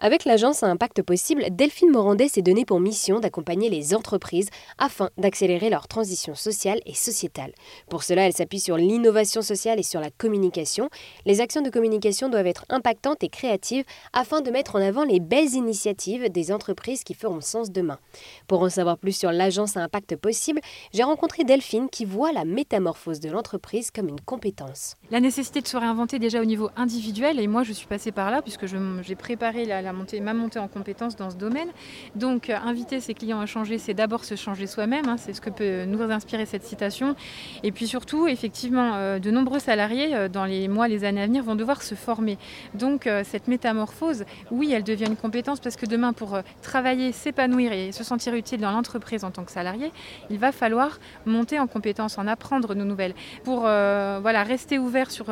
Avec l'agence à impact possible, Delphine Morandais s'est donné pour mission d'accompagner les entreprises afin d'accélérer leur transition sociale et sociétale. Pour cela, elle s'appuie sur l'innovation sociale et sur la communication. Les actions de communication doivent être impactantes et créatives afin de mettre en avant les belles initiatives des entreprises qui feront sens demain. Pour en savoir plus sur l'agence à impact possible, j'ai rencontré Delphine qui voit la métamorphose de l'entreprise comme une compétence. La nécessité de se réinventer déjà au niveau individuel, et moi je suis passée par là puisque j'ai préparé la montée, ma montée en compétences dans ce domaine. Donc, euh, inviter ses clients à changer, c'est d'abord se changer soi-même. Hein, c'est ce que peut nous inspirer cette citation. Et puis surtout, effectivement, euh, de nombreux salariés, euh, dans les mois, les années à venir, vont devoir se former. Donc, cette métamorphose, oui, elle devient une compétence parce que demain, pour travailler, s'épanouir et se sentir utile dans l'entreprise en tant que salarié, il va falloir monter en compétences, en apprendre de nouvelles, pour voilà, rester ouvert sur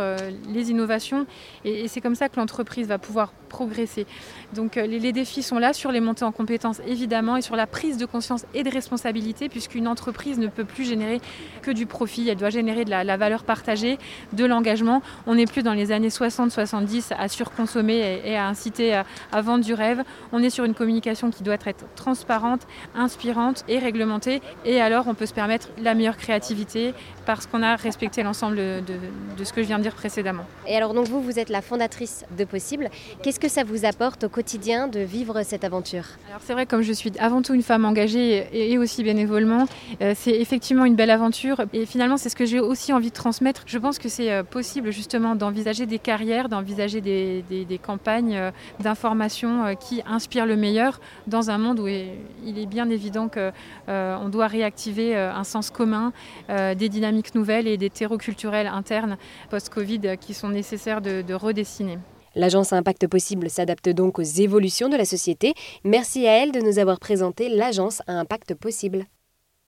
les innovations. Et c'est comme ça que l'entreprise va pouvoir progresser. Donc euh, les, défis sont là sur les montées en compétences évidemment et sur la prise de conscience et de responsabilité puisqu'une entreprise ne peut plus générer que du profit, elle doit générer de la, valeur partagée, de l'engagement. On n'est plus dans les années 60-70 à surconsommer et, à inciter à, vendre du rêve. On est sur une communication qui doit être transparente, inspirante et réglementée et alors on peut se permettre la meilleure créativité parce qu'on a respecté l'ensemble de, ce que je viens de dire précédemment. Et alors donc vous, vous êtes la fondatrice de Possible. Qu'est-ce que ça vous apporte au quotidien de vivre cette aventure Alors c'est vrai, comme je suis avant tout une femme engagée et, aussi bénévolement, euh, c'est effectivement une belle aventure. Et finalement, c'est ce que j'ai aussi envie de transmettre. Je pense que c'est euh, possible justement d'envisager des carrières, d'envisager des, campagnes euh, d'information qui inspirent le meilleur dans un monde où il est bien évident qu'on doit réactiver un sens commun, des dynamiques nouvelles et des terreaux culturels internes post-Covid qui sont nécessaires de redessiner. L'agence à impact possible s'adapte donc aux évolutions de la société. Merci à elle de nous avoir présenté l'agence à impact possible.